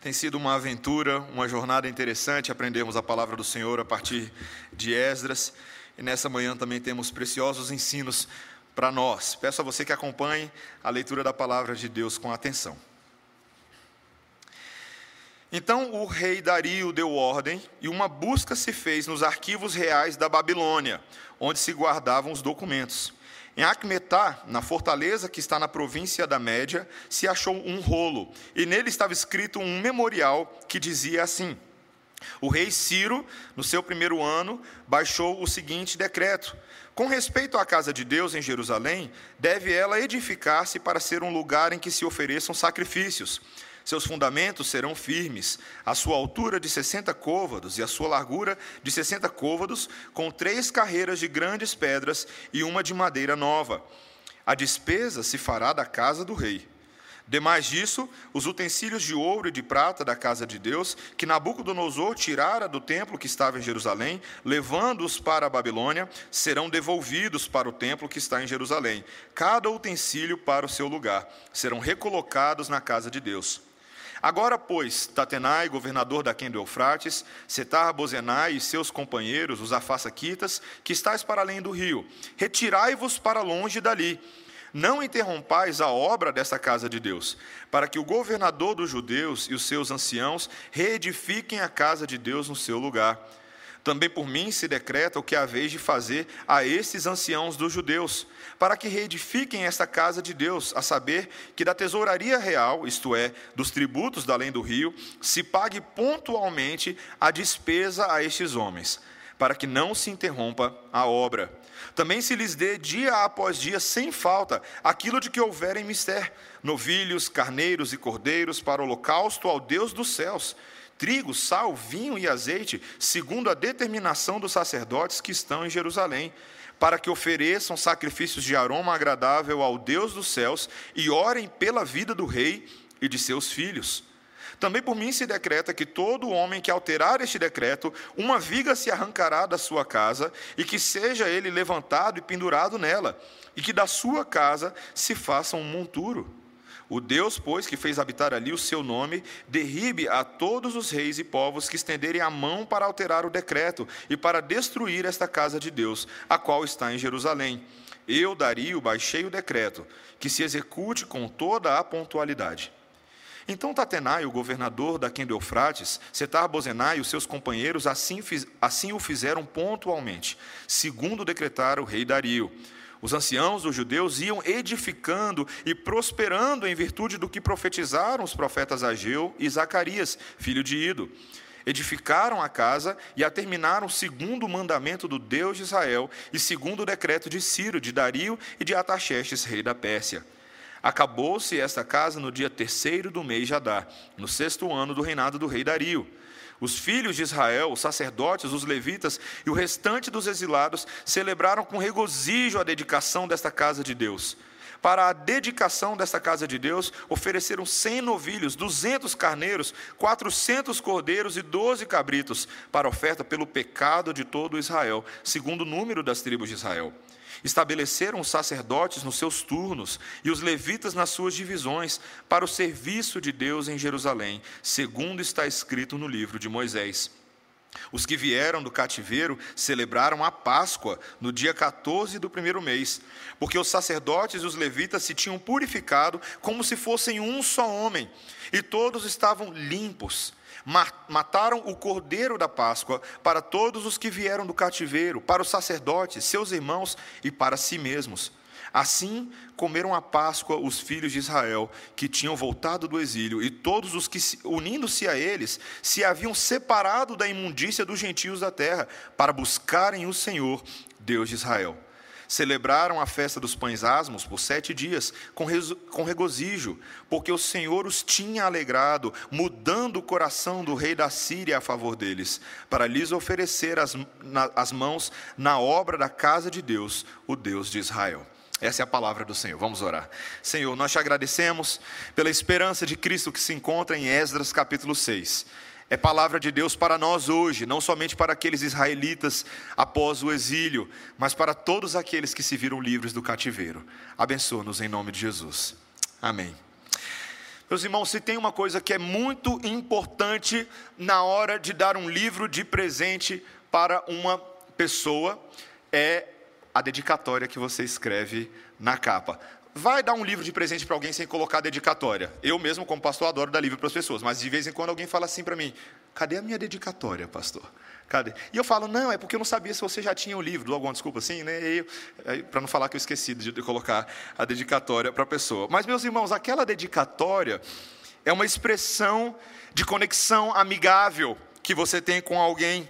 Tem sido uma aventura, uma jornada interessante aprendermos a palavra do Senhor a partir de Esdras. E nessa manhã também temos preciosos ensinos para nós. Peço a você que acompanhe a leitura da palavra de Deus com atenção. Então o rei Dario deu ordem e uma busca se fez nos arquivos reais da Babilônia, onde se guardavam os documentos. Em Acmetá, na fortaleza que está na província da Média, se achou um rolo, e nele estava escrito um memorial que dizia assim: O rei Ciro, no seu primeiro ano, baixou o seguinte decreto: Com respeito à casa de Deus em Jerusalém, deve ela edificar-se para ser um lugar em que se ofereçam sacrifícios. Seus fundamentos serão firmes, a sua altura de 60 côvados e a sua largura de 60 côvados, com três carreiras de grandes pedras e uma de madeira nova. A despesa se fará da casa do rei. Demais disso, os utensílios de ouro e de prata da casa de Deus, que Nabucodonosor tirara do templo que estava em Jerusalém, levando-os para a Babilônia, serão devolvidos para o templo que está em Jerusalém, cada utensílio para o seu lugar, serão recolocados na casa de Deus. Agora, pois, Tatenai, governador da do Eufrates, Setar Bozenai e seus companheiros, os afasaquitas, que estáis para além do rio, retirai-vos para longe dali. Não interrompais a obra desta casa de Deus, para que o governador dos judeus e os seus anciãos reedifiquem a casa de Deus no seu lugar também por mim se decreta o que haveis de fazer a estes anciãos dos judeus, para que reedifiquem esta casa de Deus, a saber, que da tesouraria real, isto é, dos tributos da além do rio, se pague pontualmente a despesa a estes homens, para que não se interrompa a obra. Também se lhes dê dia após dia, sem falta, aquilo de que houverem mister, novilhos, carneiros e cordeiros para holocausto ao Deus dos céus trigo, sal, vinho e azeite, segundo a determinação dos sacerdotes que estão em Jerusalém, para que ofereçam sacrifícios de aroma agradável ao Deus dos céus e orem pela vida do rei e de seus filhos. Também por mim se decreta que todo homem que alterar este decreto, uma viga se arrancará da sua casa, e que seja ele levantado e pendurado nela, e que da sua casa se faça um monturo. O Deus, pois, que fez habitar ali o seu nome, derribe a todos os reis e povos que estenderem a mão para alterar o decreto e para destruir esta casa de Deus, a qual está em Jerusalém. Eu, Dario, baixei o decreto, que se execute com toda a pontualidade. Então Tatenai, o governador da do Eufrates, Setar Bozenai e os seus companheiros assim, assim o fizeram pontualmente, segundo decretara o rei Dario. Os anciãos dos judeus iam edificando e prosperando em virtude do que profetizaram os profetas Ageu e Zacarias, filho de Ido. Edificaram a casa e a terminaram segundo o mandamento do Deus de Israel e segundo o decreto de Ciro, de Dario e de Ataxerxes, rei da Pérsia. Acabou-se esta casa no dia terceiro do mês de Adar, no sexto ano do reinado do rei Dario. Os filhos de Israel, os sacerdotes, os levitas e o restante dos exilados celebraram com regozijo a dedicação desta casa de Deus. Para a dedicação desta casa de Deus, ofereceram cem novilhos, duzentos carneiros, quatrocentos cordeiros e doze cabritos, para oferta pelo pecado de todo Israel, segundo o número das tribos de Israel. Estabeleceram os sacerdotes nos seus turnos e os levitas nas suas divisões para o serviço de Deus em Jerusalém, segundo está escrito no livro de Moisés. Os que vieram do cativeiro celebraram a Páscoa no dia 14 do primeiro mês, porque os sacerdotes e os levitas se tinham purificado como se fossem um só homem, e todos estavam limpos mataram o cordeiro da Páscoa para todos os que vieram do cativeiro, para os sacerdotes, seus irmãos e para si mesmos. Assim comeram a Páscoa os filhos de Israel, que tinham voltado do exílio, e todos os que, unindo-se a eles, se haviam separado da imundícia dos gentios da terra, para buscarem o Senhor, Deus de Israel. Celebraram a festa dos pães asmos por sete dias, com, com regozijo, porque o Senhor os tinha alegrado, mudando o coração do rei da Síria a favor deles, para lhes oferecer as, na, as mãos na obra da casa de Deus, o Deus de Israel. Essa é a palavra do Senhor. Vamos orar. Senhor, nós te agradecemos pela esperança de Cristo que se encontra em Esdras capítulo 6 é palavra de Deus para nós hoje, não somente para aqueles israelitas após o exílio, mas para todos aqueles que se viram livres do cativeiro. Abençoa-nos em nome de Jesus. Amém. Meus irmãos, se tem uma coisa que é muito importante na hora de dar um livro de presente para uma pessoa, é a dedicatória que você escreve na capa. Vai dar um livro de presente para alguém sem colocar dedicatória. Eu mesmo, como pastor, adoro dar livro para as pessoas, mas de vez em quando alguém fala assim para mim: cadê a minha dedicatória, pastor? Cadê? E eu falo, não, é porque eu não sabia se você já tinha o livro, alguma desculpa assim, né? Para não falar que eu esqueci de colocar a dedicatória para a pessoa. Mas, meus irmãos, aquela dedicatória é uma expressão de conexão amigável que você tem com alguém.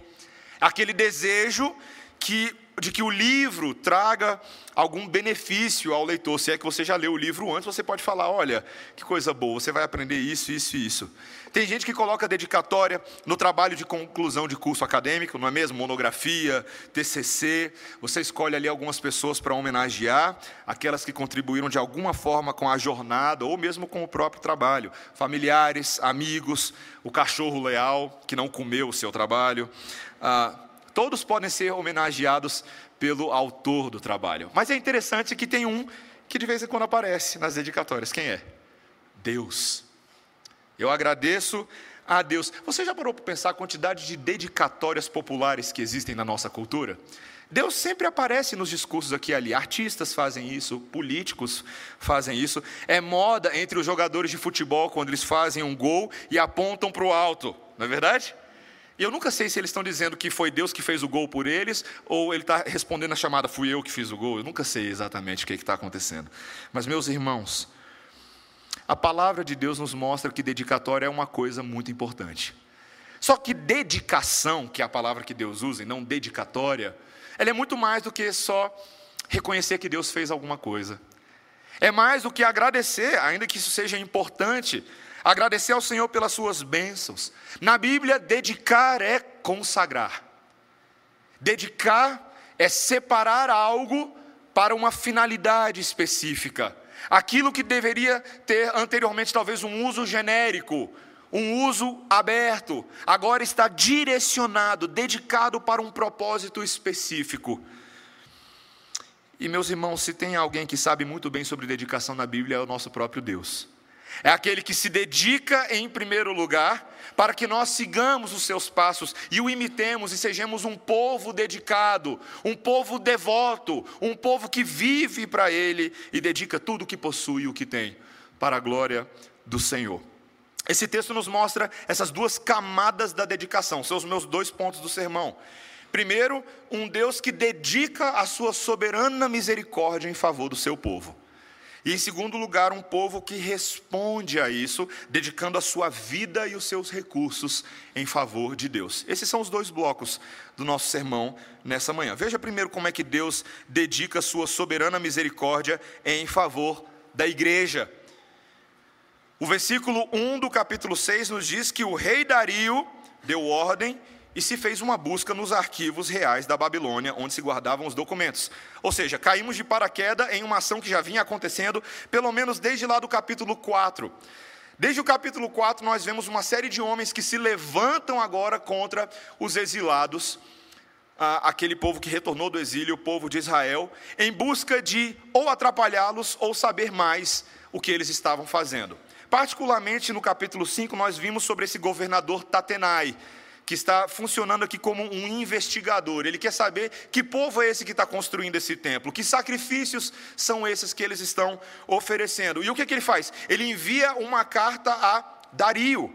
Aquele desejo que de que o livro traga algum benefício ao leitor. Se é que você já leu o livro antes, você pode falar: olha, que coisa boa, você vai aprender isso, isso e isso. Tem gente que coloca dedicatória no trabalho de conclusão de curso acadêmico, não é mesmo? Monografia, TCC. Você escolhe ali algumas pessoas para homenagear, aquelas que contribuíram de alguma forma com a jornada ou mesmo com o próprio trabalho. Familiares, amigos, o cachorro leal que não comeu o seu trabalho. Ah, todos podem ser homenageados pelo autor do trabalho. Mas é interessante que tem um que de vez em quando aparece nas dedicatórias. Quem é? Deus. Eu agradeço a Deus. Você já parou para pensar a quantidade de dedicatórias populares que existem na nossa cultura? Deus sempre aparece nos discursos aqui e ali. Artistas fazem isso, políticos fazem isso. É moda entre os jogadores de futebol quando eles fazem um gol e apontam para o alto, não é verdade? E eu nunca sei se eles estão dizendo que foi Deus que fez o gol por eles, ou ele está respondendo a chamada, fui eu que fiz o gol. Eu nunca sei exatamente o que está acontecendo. Mas, meus irmãos, a palavra de Deus nos mostra que dedicatória é uma coisa muito importante. Só que dedicação, que é a palavra que Deus usa, e não dedicatória, ela é muito mais do que só reconhecer que Deus fez alguma coisa. É mais do que agradecer, ainda que isso seja importante, agradecer ao Senhor pelas suas bênçãos. Na Bíblia, dedicar é consagrar. Dedicar é separar algo para uma finalidade específica. Aquilo que deveria ter anteriormente talvez um uso genérico, um uso aberto, agora está direcionado, dedicado para um propósito específico. E meus irmãos, se tem alguém que sabe muito bem sobre dedicação na Bíblia, é o nosso próprio Deus. É aquele que se dedica em primeiro lugar para que nós sigamos os seus passos e o imitemos e sejamos um povo dedicado, um povo devoto, um povo que vive para Ele e dedica tudo o que possui e o que tem para a glória do Senhor. Esse texto nos mostra essas duas camadas da dedicação, são os meus dois pontos do sermão. Primeiro, um Deus que dedica a sua soberana misericórdia em favor do seu povo. E em segundo lugar, um povo que responde a isso, dedicando a sua vida e os seus recursos em favor de Deus. Esses são os dois blocos do nosso sermão nessa manhã. Veja primeiro como é que Deus dedica a sua soberana misericórdia em favor da igreja. O versículo 1 do capítulo 6 nos diz que o rei Dario deu ordem e se fez uma busca nos arquivos reais da Babilônia, onde se guardavam os documentos. Ou seja, caímos de paraquedas em uma ação que já vinha acontecendo, pelo menos desde lá do capítulo 4. Desde o capítulo 4, nós vemos uma série de homens que se levantam agora contra os exilados, aquele povo que retornou do exílio, o povo de Israel, em busca de ou atrapalhá-los ou saber mais o que eles estavam fazendo. Particularmente no capítulo 5, nós vimos sobre esse governador Tatenai, que está funcionando aqui como um investigador. Ele quer saber que povo é esse que está construindo esse templo, que sacrifícios são esses que eles estão oferecendo. E o que, que ele faz? Ele envia uma carta a Dario.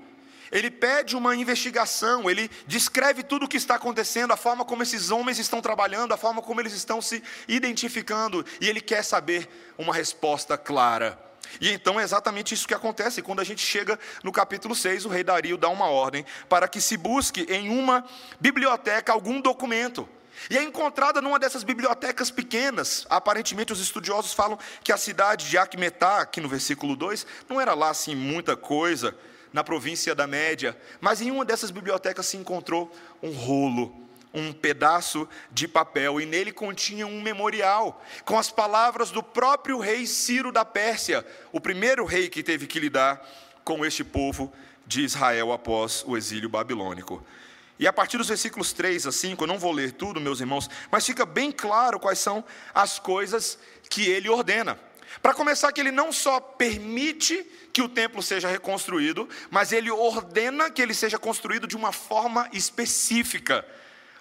Ele pede uma investigação, ele descreve tudo o que está acontecendo, a forma como esses homens estão trabalhando, a forma como eles estão se identificando, e ele quer saber uma resposta clara. E então é exatamente isso que acontece. Quando a gente chega no capítulo 6, o rei Dario dá uma ordem para que se busque em uma biblioteca algum documento. E é encontrada numa dessas bibliotecas pequenas. Aparentemente, os estudiosos falam que a cidade de Acmetá, aqui no versículo 2, não era lá assim muita coisa, na província da Média, mas em uma dessas bibliotecas se encontrou um rolo um pedaço de papel e nele continha um memorial com as palavras do próprio rei Ciro da Pérsia, o primeiro rei que teve que lidar com este povo de Israel após o exílio babilônico. E a partir dos versículos 3 a 5, eu não vou ler tudo, meus irmãos, mas fica bem claro quais são as coisas que ele ordena. Para começar, que ele não só permite que o templo seja reconstruído, mas ele ordena que ele seja construído de uma forma específica.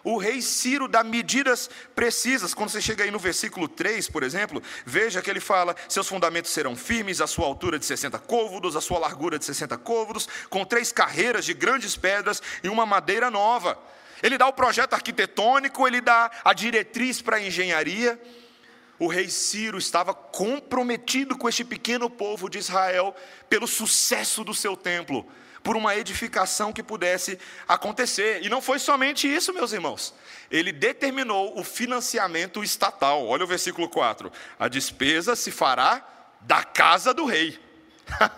O rei Ciro dá medidas precisas. Quando você chega aí no versículo 3, por exemplo, veja que ele fala: seus fundamentos serão firmes, a sua altura de 60 côvados, a sua largura de 60 côvados, com três carreiras de grandes pedras e uma madeira nova. Ele dá o projeto arquitetônico, ele dá a diretriz para a engenharia. O rei Ciro estava comprometido com este pequeno povo de Israel pelo sucesso do seu templo por uma edificação que pudesse acontecer. E não foi somente isso, meus irmãos. Ele determinou o financiamento estatal. Olha o versículo 4. A despesa se fará da casa do rei.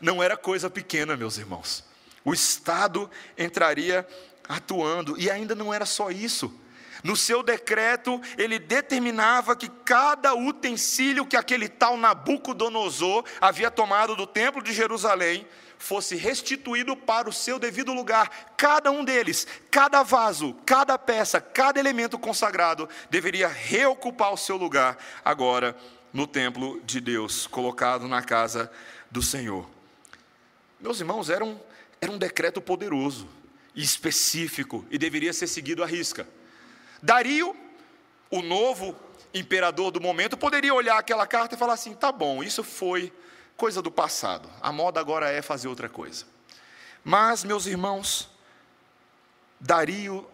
não era coisa pequena, meus irmãos. O Estado entraria atuando. E ainda não era só isso. No seu decreto, ele determinava que cada utensílio que aquele tal Nabucodonosor havia tomado do templo de Jerusalém fosse restituído para o seu devido lugar. Cada um deles, cada vaso, cada peça, cada elemento consagrado deveria reocupar o seu lugar agora no templo de Deus, colocado na casa do Senhor. Meus irmãos, era um, era um decreto poderoso específico e deveria ser seguido à risca. Dario, o novo imperador do momento, poderia olhar aquela carta e falar assim: tá bom, isso foi coisa do passado. A moda agora é fazer outra coisa. Mas, meus irmãos, Dario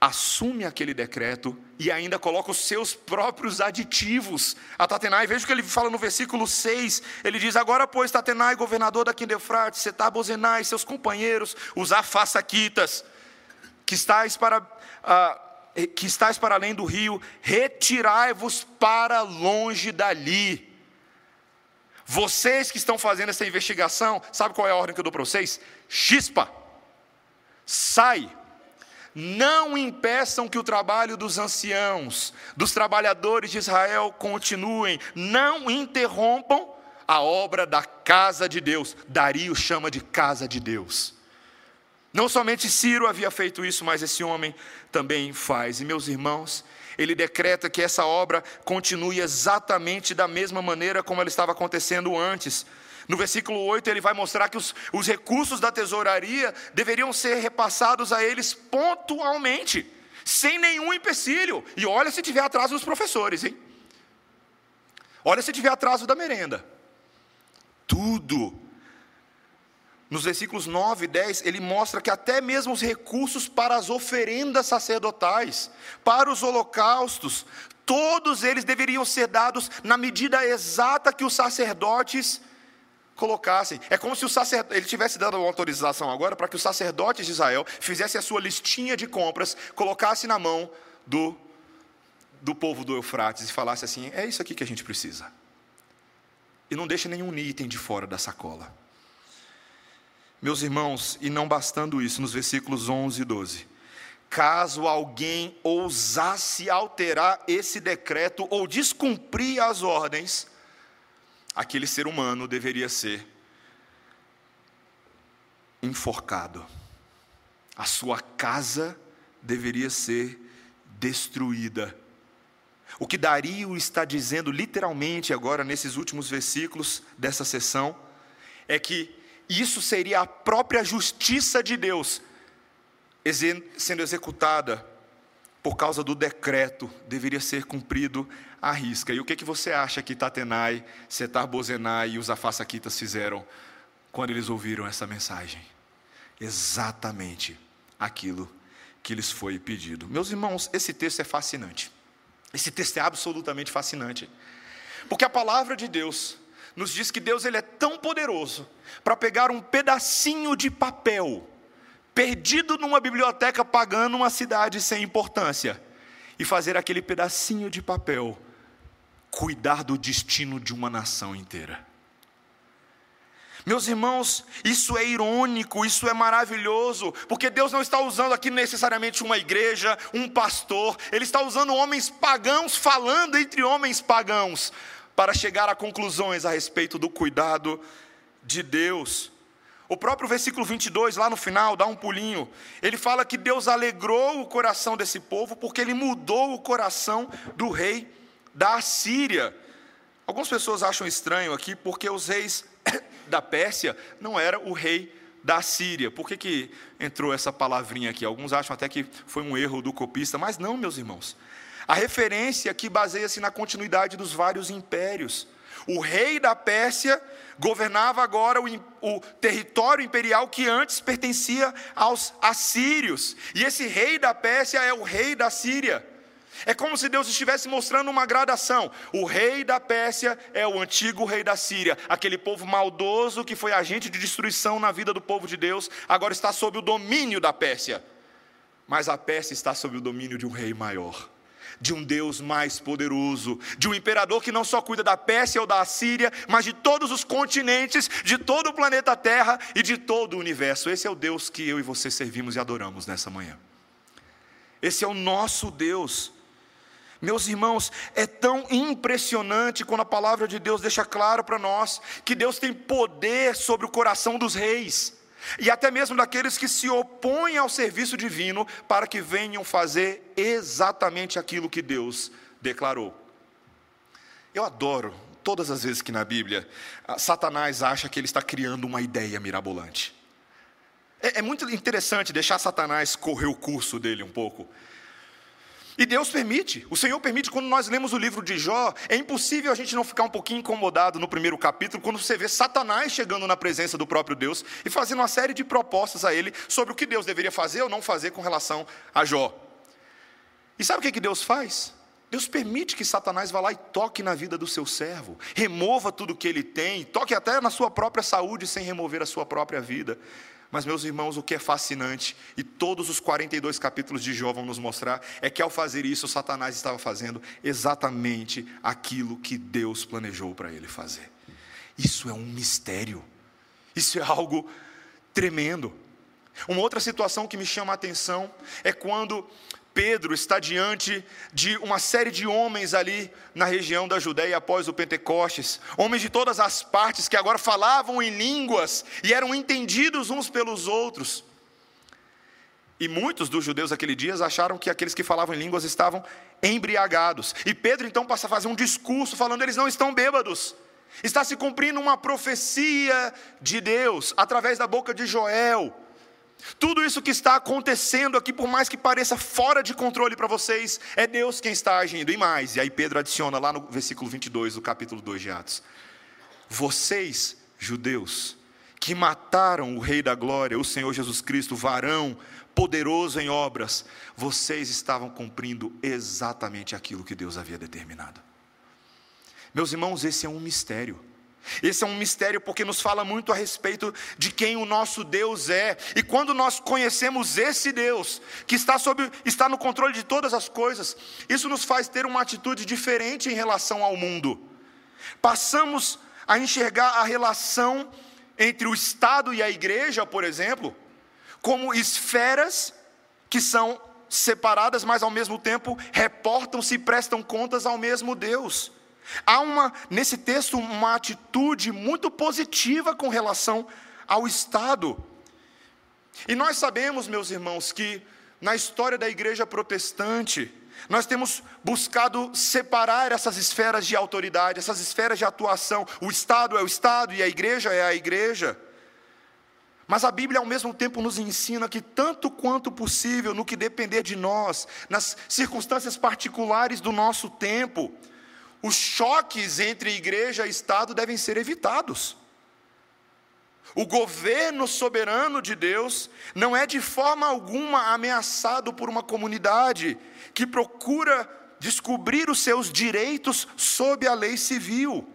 assume aquele decreto e ainda coloca os seus próprios aditivos a Tatenai. Veja o que ele fala no versículo 6. Ele diz: Agora, pois, Tatenai, governador da Quindefrate, Setabozenai, seus companheiros, os afasaquitas, que estáis para. Uh, que estáis para além do rio, retirai-vos para longe dali vocês que estão fazendo essa investigação, sabe qual é a ordem que eu dou para vocês? Chispa, sai. Não impeçam que o trabalho dos anciãos, dos trabalhadores de Israel continuem. Não interrompam a obra da casa de Deus. Dario chama de casa de Deus. Não somente Ciro havia feito isso, mas esse homem também faz. E meus irmãos, ele decreta que essa obra continue exatamente da mesma maneira como ela estava acontecendo antes. No versículo 8, ele vai mostrar que os, os recursos da tesouraria deveriam ser repassados a eles pontualmente, sem nenhum empecilho. E olha se tiver atraso dos professores, hein? Olha se tiver atraso da merenda. Tudo nos versículos 9 e 10, ele mostra que até mesmo os recursos para as oferendas sacerdotais, para os holocaustos, todos eles deveriam ser dados na medida exata que os sacerdotes colocassem. É como se o sacerdote, ele tivesse dado uma autorização agora para que os sacerdotes de Israel fizessem a sua listinha de compras, colocasse na mão do, do povo do Eufrates e falasse assim: é isso aqui que a gente precisa. E não deixe nenhum item de fora da sacola. Meus irmãos, e não bastando isso, nos versículos 11 e 12. Caso alguém ousasse alterar esse decreto ou descumprir as ordens, aquele ser humano deveria ser enforcado. A sua casa deveria ser destruída. O que Dario está dizendo literalmente agora nesses últimos versículos dessa sessão é que isso seria a própria justiça de Deus sendo executada por causa do decreto, deveria ser cumprido à risca. E o que, que você acha que Tatenai, Setar Bozenai e os Afassaquitas fizeram quando eles ouviram essa mensagem? Exatamente aquilo que lhes foi pedido. Meus irmãos, esse texto é fascinante. Esse texto é absolutamente fascinante. Porque a palavra de Deus nos diz que Deus ele é tão poderoso para pegar um pedacinho de papel perdido numa biblioteca pagando uma cidade sem importância e fazer aquele pedacinho de papel cuidar do destino de uma nação inteira. Meus irmãos, isso é irônico, isso é maravilhoso, porque Deus não está usando aqui necessariamente uma igreja, um pastor, Ele está usando homens pagãos falando entre homens pagãos, para chegar a conclusões a respeito do cuidado de Deus. O próprio versículo 22, lá no final, dá um pulinho. Ele fala que Deus alegrou o coração desse povo porque ele mudou o coração do rei da Assíria. Algumas pessoas acham estranho aqui porque os reis da Pérsia não era o rei da Síria. Por que, que entrou essa palavrinha aqui? Alguns acham até que foi um erro do copista, mas não, meus irmãos. A referência aqui baseia-se na continuidade dos vários impérios. O rei da Pérsia governava agora o, o, território imperial que antes pertencia aos assírios. E esse rei da Pérsia é o rei da Síria. É como se Deus estivesse mostrando uma gradação. O rei da Pérsia é o antigo rei da Síria, aquele povo maldoso que foi agente de destruição na vida do povo de Deus, agora está sob o domínio da Pérsia. Mas a Pérsia está sob o domínio de um rei maior, de um Deus mais poderoso, de um imperador que não só cuida da Pérsia ou da Síria, mas de todos os continentes, de todo o planeta Terra e de todo o universo. Esse é o Deus que eu e você servimos e adoramos nessa manhã. Esse é o nosso Deus. Meus irmãos, é tão impressionante quando a palavra de Deus deixa claro para nós que Deus tem poder sobre o coração dos reis e até mesmo daqueles que se opõem ao serviço divino para que venham fazer exatamente aquilo que Deus declarou. Eu adoro todas as vezes que na Bíblia Satanás acha que ele está criando uma ideia mirabolante. É, é muito interessante deixar Satanás correr o curso dele um pouco. E Deus permite, o Senhor permite, quando nós lemos o livro de Jó, é impossível a gente não ficar um pouquinho incomodado no primeiro capítulo, quando você vê Satanás chegando na presença do próprio Deus e fazendo uma série de propostas a ele sobre o que Deus deveria fazer ou não fazer com relação a Jó. E sabe o que, que Deus faz? Deus permite que Satanás vá lá e toque na vida do seu servo, remova tudo que ele tem, toque até na sua própria saúde sem remover a sua própria vida. Mas, meus irmãos, o que é fascinante, e todos os 42 capítulos de Jó vão nos mostrar, é que ao fazer isso, Satanás estava fazendo exatamente aquilo que Deus planejou para ele fazer. Isso é um mistério, isso é algo tremendo. Uma outra situação que me chama a atenção é quando Pedro está diante de uma série de homens ali na região da Judéia após o Pentecostes, homens de todas as partes que agora falavam em línguas e eram entendidos uns pelos outros. E muitos dos judeus daquele dia acharam que aqueles que falavam em línguas estavam embriagados. E Pedro então passa a fazer um discurso falando: eles não estão bêbados. Está se cumprindo uma profecia de Deus através da boca de Joel tudo isso que está acontecendo aqui, por mais que pareça fora de controle para vocês, é Deus quem está agindo. E mais, e aí Pedro adiciona lá no versículo 22 do capítulo 2 de Atos: Vocês, judeus, que mataram o Rei da Glória, o Senhor Jesus Cristo, varão, poderoso em obras, vocês estavam cumprindo exatamente aquilo que Deus havia determinado. Meus irmãos, esse é um mistério. Esse é um mistério porque nos fala muito a respeito de quem o nosso Deus é. E quando nós conhecemos esse Deus, que está, sob, está no controle de todas as coisas, isso nos faz ter uma atitude diferente em relação ao mundo. Passamos a enxergar a relação entre o Estado e a igreja, por exemplo, como esferas que são separadas, mas ao mesmo tempo reportam-se e prestam contas ao mesmo Deus. Há uma, nesse texto uma atitude muito positiva com relação ao Estado. E nós sabemos, meus irmãos, que na história da igreja protestante, nós temos buscado separar essas esferas de autoridade, essas esferas de atuação. O Estado é o Estado e a igreja é a igreja. Mas a Bíblia, ao mesmo tempo, nos ensina que, tanto quanto possível, no que depender de nós, nas circunstâncias particulares do nosso tempo, os choques entre igreja e Estado devem ser evitados. O governo soberano de Deus não é de forma alguma ameaçado por uma comunidade que procura descobrir os seus direitos sob a lei civil.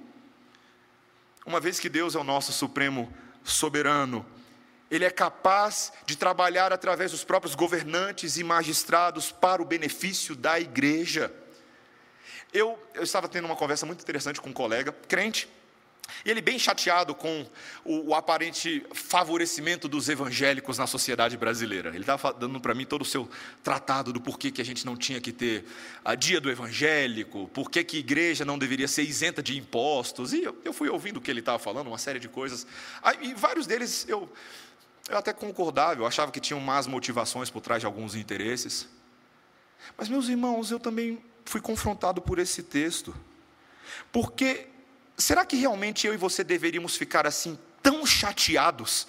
Uma vez que Deus é o nosso supremo soberano, ele é capaz de trabalhar através dos próprios governantes e magistrados para o benefício da igreja. Eu, eu estava tendo uma conversa muito interessante com um colega, crente, e ele bem chateado com o, o, aparente favorecimento dos evangélicos na sociedade brasileira. Ele estava dando para mim todo o seu tratado do porquê que a gente não tinha que ter a dia do evangélico, porquê que igreja não deveria ser isenta de impostos. E eu, eu fui ouvindo o que ele estava falando, uma série de coisas. e vários deles eu, eu até concordava, eu achava que tinham más motivações por trás de alguns interesses. Mas, meus irmãos, eu também fui confrontado por esse texto. Porque será que realmente eu e você deveríamos ficar assim tão chateados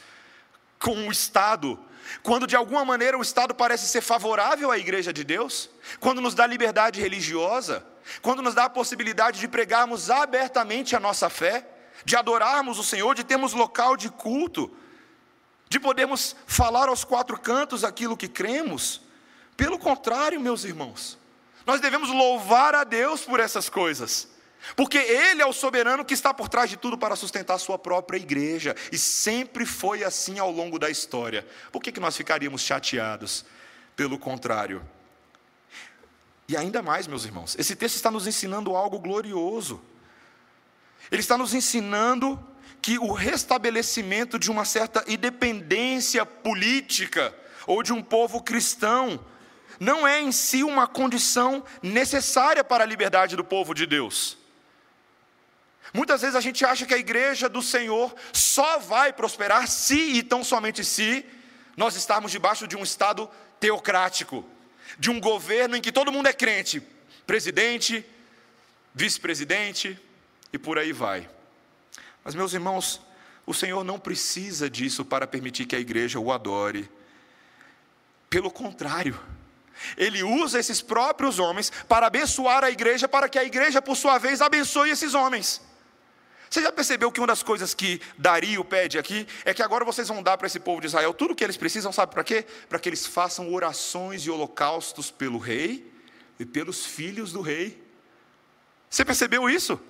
com o Estado, quando de alguma maneira o Estado parece ser favorável à igreja de Deus, quando nos dá liberdade religiosa, quando nos dá a possibilidade de pregarmos abertamente a nossa fé, de adorarmos o Senhor, de termos local de culto, de podermos falar aos quatro cantos aquilo que cremos. Pelo contrário, meus irmãos, nós devemos louvar a Deus por essas coisas. Porque Ele é o soberano que está por trás de tudo para sustentar a sua própria igreja. E sempre foi assim ao longo da história. Por que, que nós ficaríamos chateados? Pelo contrário. E ainda mais, meus irmãos, esse texto está nos ensinando algo glorioso. Ele está nos ensinando que o restabelecimento de uma certa independência política ou de um povo cristão não é em si uma condição necessária para a liberdade do povo de Deus. Muitas vezes a gente acha que a igreja do Senhor só vai prosperar se e tão somente se nós estarmos debaixo de um Estado teocrático, de um governo em que todo mundo é crente presidente, vice-presidente e por aí vai. Mas, meus irmãos, o Senhor não precisa disso para permitir que a igreja o adore. Pelo contrário, ele usa esses próprios homens para abençoar a igreja, para que a igreja, por sua vez, abençoe esses homens. Você já percebeu que uma das coisas que Dario pede aqui é que agora vocês vão dar para esse povo de Israel tudo o que eles precisam, sabe para quê? Para que eles façam orações e holocaustos pelo rei e pelos filhos do rei. Você percebeu isso?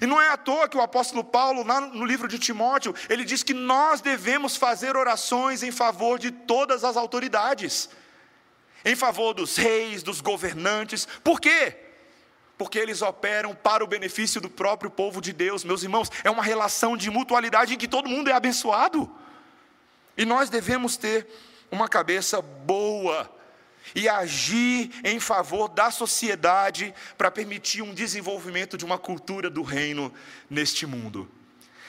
E não é à toa que o apóstolo Paulo, lá no livro de Timóteo, ele diz que nós devemos fazer orações em favor de todas as autoridades, em favor dos reis, dos governantes. Por quê? porque eles operam para o benefício do próprio povo de Deus, meus irmãos. É uma relação de mutualidade em que todo mundo é abençoado. E nós devemos ter uma cabeça boa e agir em favor da sociedade para permitir um desenvolvimento de uma cultura do reino neste mundo.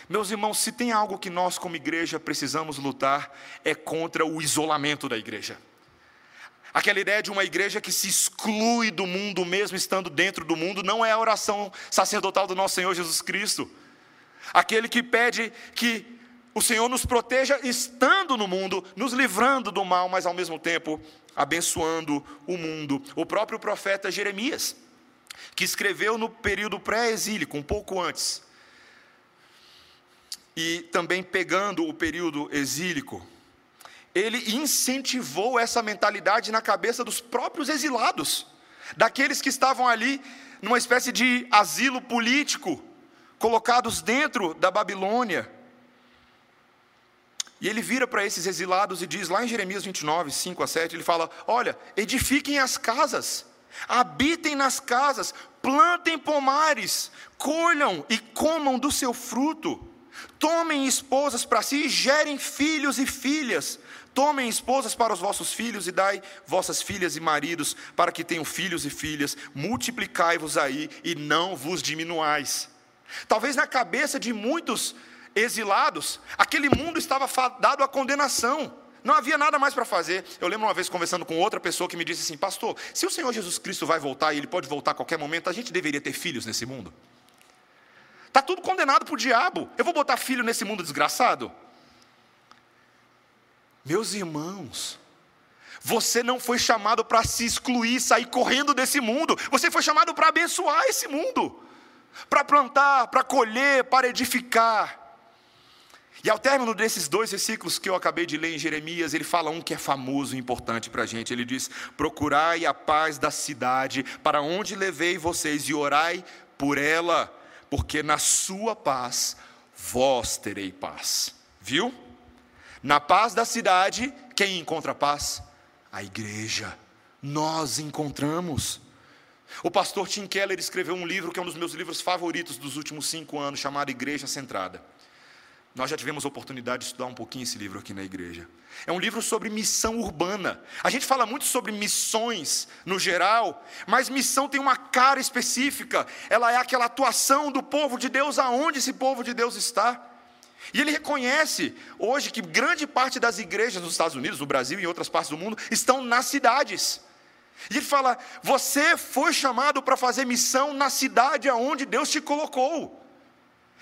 Meus irmãos, se tem algo que nós, como igreja, precisamos lutar, é contra o isolamento da igreja. Aquela ideia de uma igreja que se exclui do mundo, mesmo estando dentro do mundo, não é a oração sacerdotal do nosso Senhor Jesus Cristo. Aquele que pede que o Senhor nos proteja estando no mundo, nos livrando do mal, mas ao mesmo tempo abençoando o mundo. O próprio profeta Jeremias, que escreveu no período pré-exílico, um pouco antes, e também pegando o período exílico, ele incentivou essa mentalidade na cabeça dos próprios exilados, daqueles que estavam ali numa espécie de asilo político, colocados dentro da Babilônia. E ele vira para esses exilados e diz, lá em Jeremias 29, 5 a 7, ele fala: Olha, edifiquem as casas, habitem nas casas, plantem pomares, colham e comam do seu fruto, tomem esposas para si e gerem filhos e filhas, Tomem esposas para os vossos filhos e dai vossas filhas e maridos, para que tenham filhos e filhas, multiplicai-vos aí e não vos diminuais. Talvez na cabeça de muitos exilados, aquele mundo estava dado à condenação. Não havia nada mais para fazer. Eu lembro uma vez conversando com outra pessoa que me disse assim: Pastor, se o Senhor Jesus Cristo vai voltar e ele pode voltar a qualquer momento, a gente deveria ter filhos nesse mundo? Está tudo condenado para o diabo. Eu vou botar filho nesse mundo desgraçado? Meus irmãos, você não foi chamado para se excluir, sair correndo desse mundo. Você foi chamado para abençoar esse mundo, para plantar, para colher, para edificar. E ao término desses dois versículos que eu acabei de ler em Jeremias, ele fala um que é famoso e importante para a gente. Ele diz: Procurai a paz da cidade, para onde levei vocês, e orai por ela, porque na sua paz vós terei paz. Viu? Na paz da cidade, quem encontra paz? A igreja. Nós encontramos. O pastor Tim Keller escreveu um livro que é um dos meus livros favoritos dos últimos cinco anos, chamado Igreja Centrada. Nós já tivemos oportunidade de estudar um pouquinho esse livro aqui na igreja. É um livro sobre missão urbana. A gente fala muito sobre missões no geral, mas missão tem uma cara específica. Ela é aquela atuação do povo de Deus aonde esse povo de Deus está. E ele reconhece hoje que grande parte das igrejas nos Estados Unidos, no Brasil e em outras partes do mundo estão nas cidades. E ele fala: você foi chamado para fazer missão na cidade aonde Deus te colocou.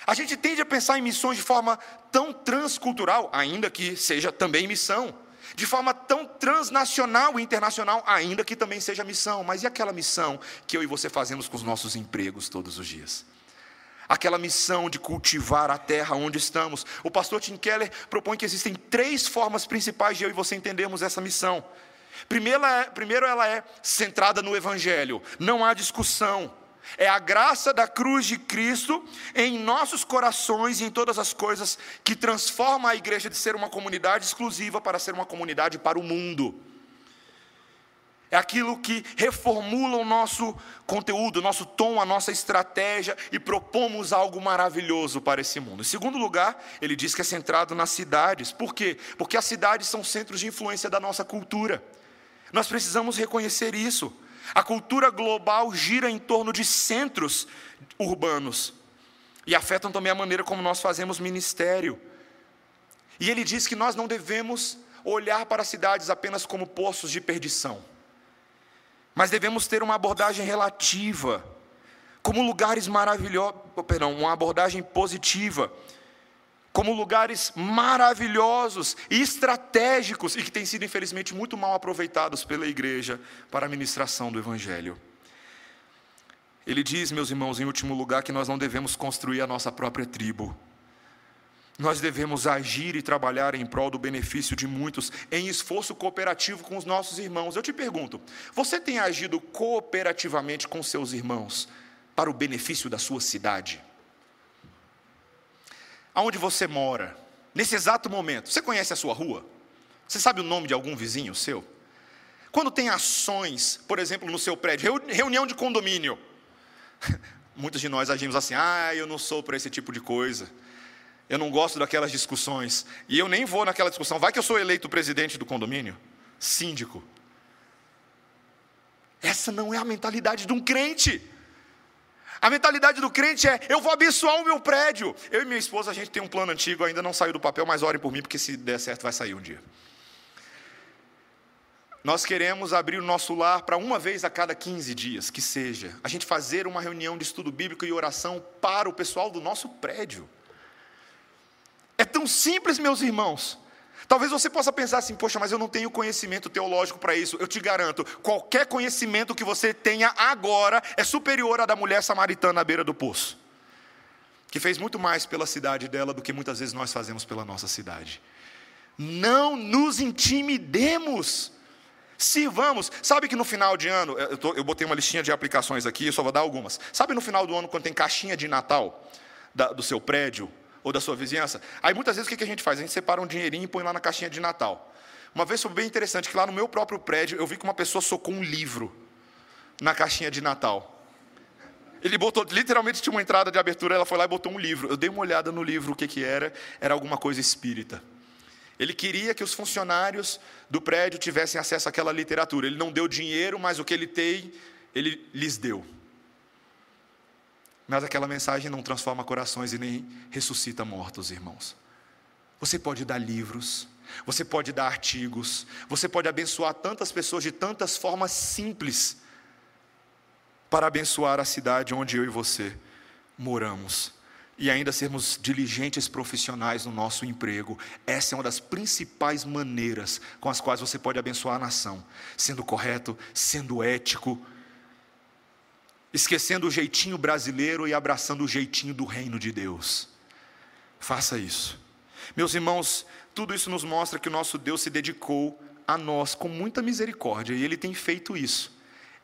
A gente tende a pensar em missões de forma tão transcultural, ainda que seja também missão. De forma tão transnacional e internacional, ainda que também seja missão. Mas e aquela missão que eu e você fazemos com os nossos empregos todos os dias? Aquela missão de cultivar a terra onde estamos. O pastor Tim Keller propõe que existem três formas principais de eu e você entendermos essa missão. Primeiro, é, primeiro ela é centrada no Evangelho, não há discussão. É a graça da cruz de Cristo em nossos corações e em todas as coisas que transforma a igreja de ser uma comunidade exclusiva para ser uma comunidade para o mundo. É aquilo que reformula o nosso conteúdo, o nosso tom, a nossa estratégia e propomos algo maravilhoso para esse mundo. Em segundo lugar, ele diz que é centrado nas cidades. Por quê? Porque as cidades são centros de influência da nossa cultura. Nós precisamos reconhecer isso. A cultura global gira em torno de centros urbanos e afetam também a maneira como nós fazemos ministério. E ele diz que nós não devemos olhar para as cidades apenas como poços de perdição mas devemos ter uma abordagem relativa, como lugares maravilhosos, perdão, uma abordagem positiva, como lugares maravilhosos e estratégicos e que têm sido infelizmente muito mal aproveitados pela igreja para a ministração do evangelho. Ele diz, meus irmãos, em último lugar, que nós não devemos construir a nossa própria tribo. Nós devemos agir e trabalhar em prol do benefício de muitos, em esforço cooperativo com os nossos irmãos. Eu te pergunto: você tem agido cooperativamente com seus irmãos para o benefício da sua cidade? Aonde você mora, nesse exato momento, você conhece a sua rua? Você sabe o nome de algum vizinho seu? Quando tem ações, por exemplo, no seu prédio, reunião de condomínio, muitos de nós agimos assim: ah, eu não sou para esse tipo de coisa. Eu não gosto daquelas discussões. E eu nem vou naquela discussão. Vai que eu sou eleito presidente do condomínio? Síndico. Essa não é a mentalidade de um crente. A mentalidade do crente é: eu vou abençoar o meu prédio. Eu e minha esposa, a gente tem um plano antigo, ainda não saiu do papel, mas orem por mim, porque se der certo, vai sair um dia. Nós queremos abrir o nosso lar para uma vez a cada 15 dias, que seja, a gente fazer uma reunião de estudo bíblico e oração para o pessoal do nosso prédio. Tão simples, meus irmãos. Talvez você possa pensar assim, poxa, mas eu não tenho conhecimento teológico para isso. Eu te garanto, qualquer conhecimento que você tenha agora é superior à da mulher samaritana à beira do poço, que fez muito mais pela cidade dela do que muitas vezes nós fazemos pela nossa cidade. Não nos intimidemos. Sirvamos. Sabe que no final de ano, eu, tô, eu botei uma listinha de aplicações aqui, eu só vou dar algumas. Sabe no final do ano, quando tem caixinha de Natal da, do seu prédio? Ou da sua vizinhança. Aí muitas vezes o que a gente faz? A gente separa um dinheirinho e põe lá na caixinha de Natal. Uma vez foi bem interessante que lá no meu próprio prédio eu vi que uma pessoa socou um livro na caixinha de Natal. Ele botou, literalmente tinha uma entrada de abertura, ela foi lá e botou um livro. Eu dei uma olhada no livro, o que, que era? Era alguma coisa espírita. Ele queria que os funcionários do prédio tivessem acesso àquela literatura. Ele não deu dinheiro, mas o que ele tem, ele lhes deu. Mas aquela mensagem não transforma corações e nem ressuscita mortos, irmãos. Você pode dar livros, você pode dar artigos, você pode abençoar tantas pessoas de tantas formas simples para abençoar a cidade onde eu e você moramos e ainda sermos diligentes profissionais no nosso emprego. Essa é uma das principais maneiras com as quais você pode abençoar a nação, sendo correto, sendo ético esquecendo o jeitinho brasileiro e abraçando o jeitinho do reino de Deus. Faça isso. Meus irmãos, tudo isso nos mostra que o nosso Deus se dedicou a nós com muita misericórdia e Ele tem feito isso.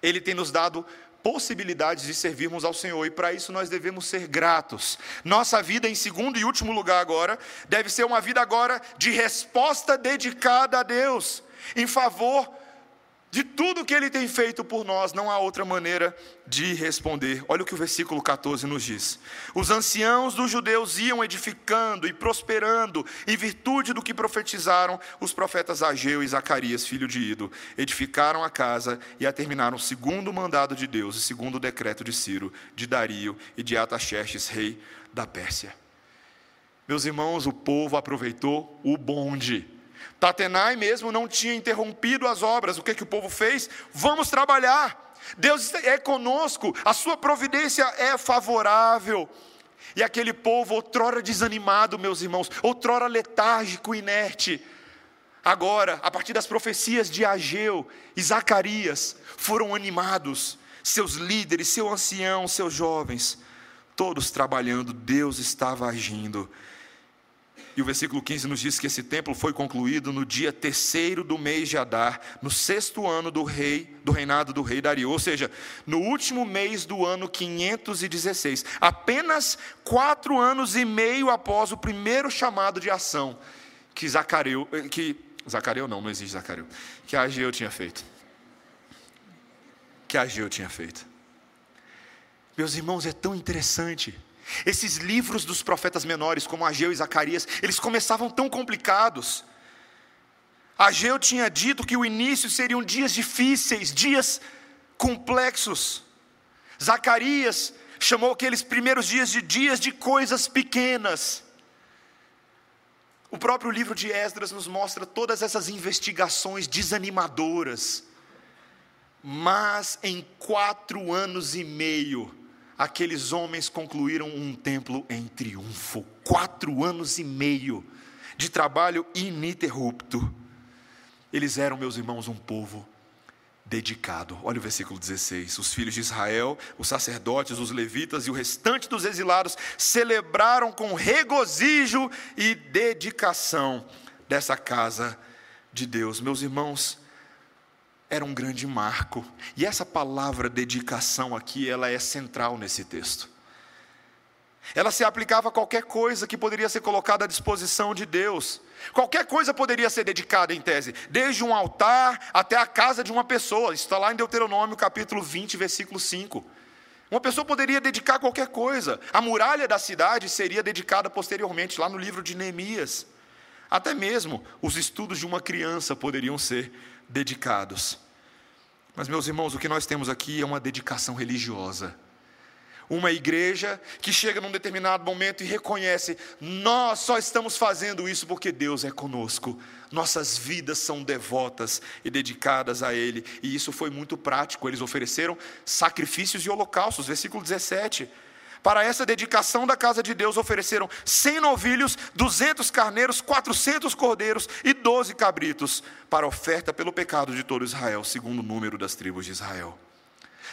Ele tem nos dado possibilidades de servirmos ao Senhor e para isso nós devemos ser gratos. Nossa vida, em segundo e último lugar agora, deve ser uma vida agora de resposta dedicada a Deus, em favor de tudo que ele tem feito por nós, não há outra maneira de responder. Olha o que o versículo 14 nos diz: Os anciãos dos judeus iam edificando e prosperando em virtude do que profetizaram os profetas Ageu e Zacarias, filho de Ido. Edificaram a casa e a terminaram segundo o mandado de Deus e segundo o decreto de Ciro, de Dario e de Ataxerxes, rei da Pérsia. Meus irmãos, o povo aproveitou o bonde Tatenai mesmo não tinha interrompido as obras. O que, que o povo fez? Vamos trabalhar. Deus é conosco, a sua providência é favorável. E aquele povo, outrora desanimado, meus irmãos, outrora letárgico, inerte, agora, a partir das profecias de Ageu e Zacarias, foram animados, seus líderes, seu ancião, seus jovens, todos trabalhando, Deus estava agindo. E o versículo 15 nos diz que esse templo foi concluído no dia terceiro do mês de Adar, no sexto ano do rei, do reinado do rei Dario, ou seja, no último mês do ano 516, apenas quatro anos e meio após o primeiro chamado de ação que Zacariu, que Zacariu não, não existe Zacariu, que Ageu tinha feito. Que Ageu tinha feito. Meus irmãos, é tão interessante esses livros dos profetas menores, como Ageu e Zacarias, eles começavam tão complicados. Ageu tinha dito que o início seriam dias difíceis, dias complexos. Zacarias chamou aqueles primeiros dias de dias de coisas pequenas. O próprio livro de Esdras nos mostra todas essas investigações desanimadoras. Mas em quatro anos e meio, aqueles homens concluíram um templo em triunfo. Quatro anos e meio de trabalho ininterrupto. Eles eram, meus irmãos, um povo dedicado. Olha o versículo 16. Os filhos de Israel, os sacerdotes, os levitas e o restante dos exilados celebraram com regozijo e dedicação dessa casa de Deus. Meus irmãos, era um grande marco. E essa palavra dedicação aqui, ela é central nesse texto. Ela se aplicava a qualquer coisa que poderia ser colocada à disposição de Deus. Qualquer coisa poderia ser dedicada em tese, desde um altar até a casa de uma pessoa. Isso está lá em Deuteronômio capítulo 20, versículo 5. Uma pessoa poderia dedicar qualquer coisa. A muralha da cidade seria dedicada posteriormente, lá no livro de Neemias. Até mesmo os estudos de uma criança poderiam ser dedicados. Mas, meus irmãos, o que nós temos aqui é uma dedicação religiosa. Uma igreja que chega num determinado momento e reconhece: nós só estamos fazendo isso porque Deus é conosco. Nossas vidas são devotas e dedicadas a Ele. E isso foi muito prático. Eles ofereceram sacrifícios e holocaustos. Versículo 17. Para essa dedicação da casa de Deus ofereceram 100 novilhos, 200 carneiros, 400 cordeiros e 12 cabritos, para oferta pelo pecado de todo Israel, segundo o número das tribos de Israel.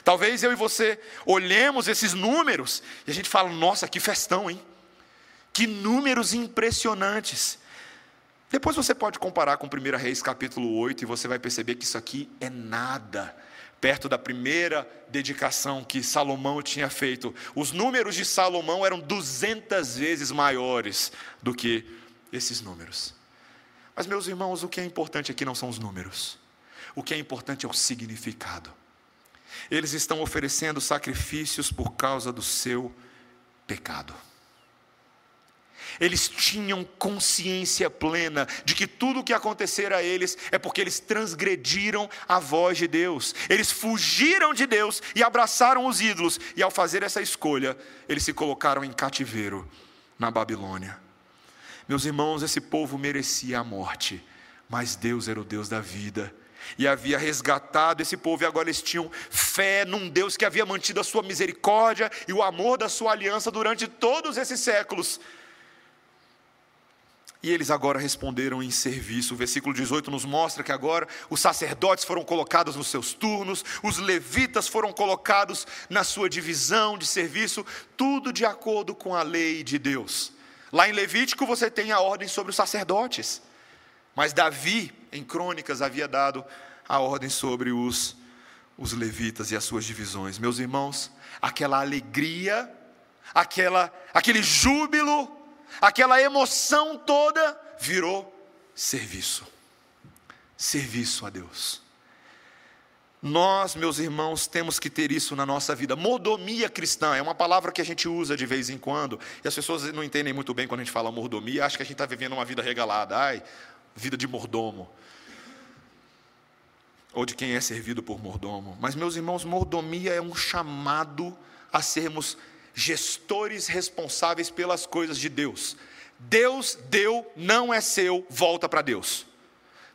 Talvez eu e você olhemos esses números e a gente fala: nossa, que festão, hein? Que números impressionantes. Depois você pode comparar com 1 Reis capítulo 8 e você vai perceber que isso aqui é nada perto da primeira dedicação que Salomão tinha feito. Os números de Salomão eram 200 vezes maiores do que esses números. Mas, meus irmãos, o que é importante aqui não são os números, o que é importante é o significado. Eles estão oferecendo sacrifícios por causa do seu pecado. Eles tinham consciência plena de que tudo o que acontecer a eles é porque eles transgrediram a voz de Deus. Eles fugiram de Deus e abraçaram os ídolos, e ao fazer essa escolha, eles se colocaram em cativeiro na Babilônia. Meus irmãos, esse povo merecia a morte, mas Deus era o Deus da vida e havia resgatado esse povo, e agora eles tinham fé num Deus que havia mantido a sua misericórdia e o amor da sua aliança durante todos esses séculos. E eles agora responderam em serviço. O versículo 18 nos mostra que agora os sacerdotes foram colocados nos seus turnos, os levitas foram colocados na sua divisão de serviço, tudo de acordo com a lei de Deus. Lá em Levítico você tem a ordem sobre os sacerdotes, mas Davi, em Crônicas, havia dado a ordem sobre os, os levitas e as suas divisões. Meus irmãos, aquela alegria, aquela, aquele júbilo, aquela emoção toda virou serviço. Serviço a Deus. Nós, meus irmãos, temos que ter isso na nossa vida. Mordomia cristã é uma palavra que a gente usa de vez em quando, e as pessoas não entendem muito bem quando a gente fala mordomia, acham que a gente está vivendo uma vida regalada. Ai, vida de mordomo. Ou de quem é servido por mordomo. Mas, meus irmãos, mordomia é um chamado a sermos gestores responsáveis pelas coisas de Deus. Deus deu, não é seu, volta para Deus.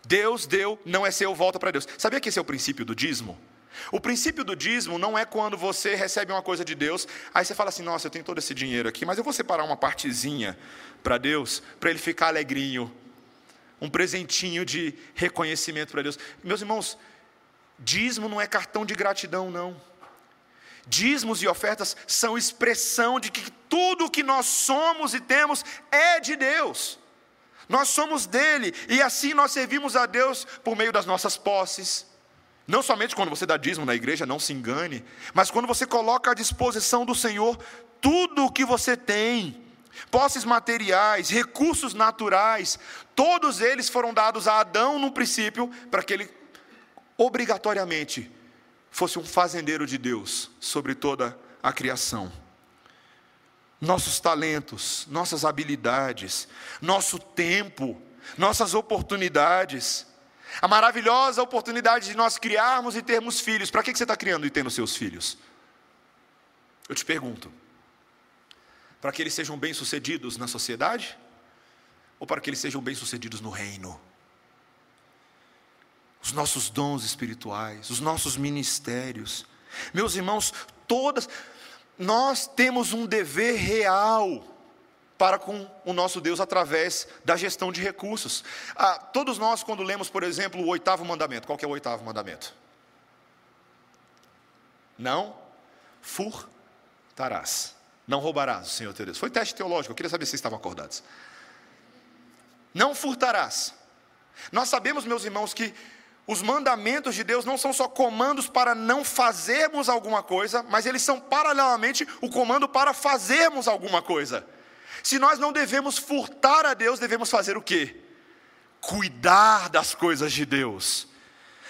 Deus deu, não é seu, volta para Deus. Sabia que esse é o princípio do dízimo? O princípio do dízimo não é quando você recebe uma coisa de Deus, aí você fala assim: nossa, eu tenho todo esse dinheiro aqui, mas eu vou separar uma partezinha para Deus, para ele ficar alegrinho. Um presentinho de reconhecimento para Deus. Meus irmãos, dízimo não é cartão de gratidão, não. Dízimos e ofertas são expressão de que tudo o que nós somos e temos é de Deus. Nós somos dele e assim nós servimos a Deus por meio das nossas posses, não somente quando você dá dízimo na igreja, não se engane, mas quando você coloca à disposição do Senhor tudo o que você tem, posses materiais, recursos naturais, todos eles foram dados a Adão no princípio para que ele obrigatoriamente fosse um fazendeiro de Deus sobre toda a criação. Nossos talentos, nossas habilidades, nosso tempo, nossas oportunidades, a maravilhosa oportunidade de nós criarmos e termos filhos. Para que você está criando e tendo seus filhos? Eu te pergunto: para que eles sejam bem-sucedidos na sociedade? Ou para que eles sejam bem-sucedidos no reino? Os nossos dons espirituais, os nossos ministérios. Meus irmãos, todas. Nós temos um dever real para com o nosso Deus através da gestão de recursos. Ah, todos nós, quando lemos, por exemplo, o oitavo mandamento, qual que é o oitavo mandamento? Não furtarás. Não roubarás, Senhor teu Deus. Foi teste teológico, eu queria saber se vocês estavam acordados. Não furtarás. Nós sabemos, meus irmãos, que os mandamentos de Deus não são só comandos para não fazermos alguma coisa, mas eles são paralelamente o comando para fazermos alguma coisa. Se nós não devemos furtar a Deus, devemos fazer o quê? Cuidar das coisas de Deus.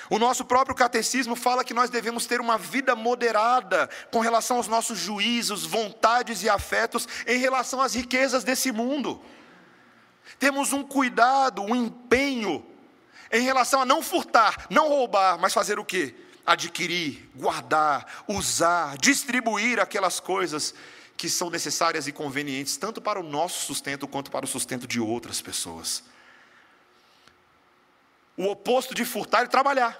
O nosso próprio catecismo fala que nós devemos ter uma vida moderada com relação aos nossos juízos, vontades e afetos em relação às riquezas desse mundo. Temos um cuidado, um empenho em relação a não furtar, não roubar, mas fazer o quê? Adquirir, guardar, usar, distribuir aquelas coisas que são necessárias e convenientes tanto para o nosso sustento quanto para o sustento de outras pessoas. O oposto de furtar é trabalhar.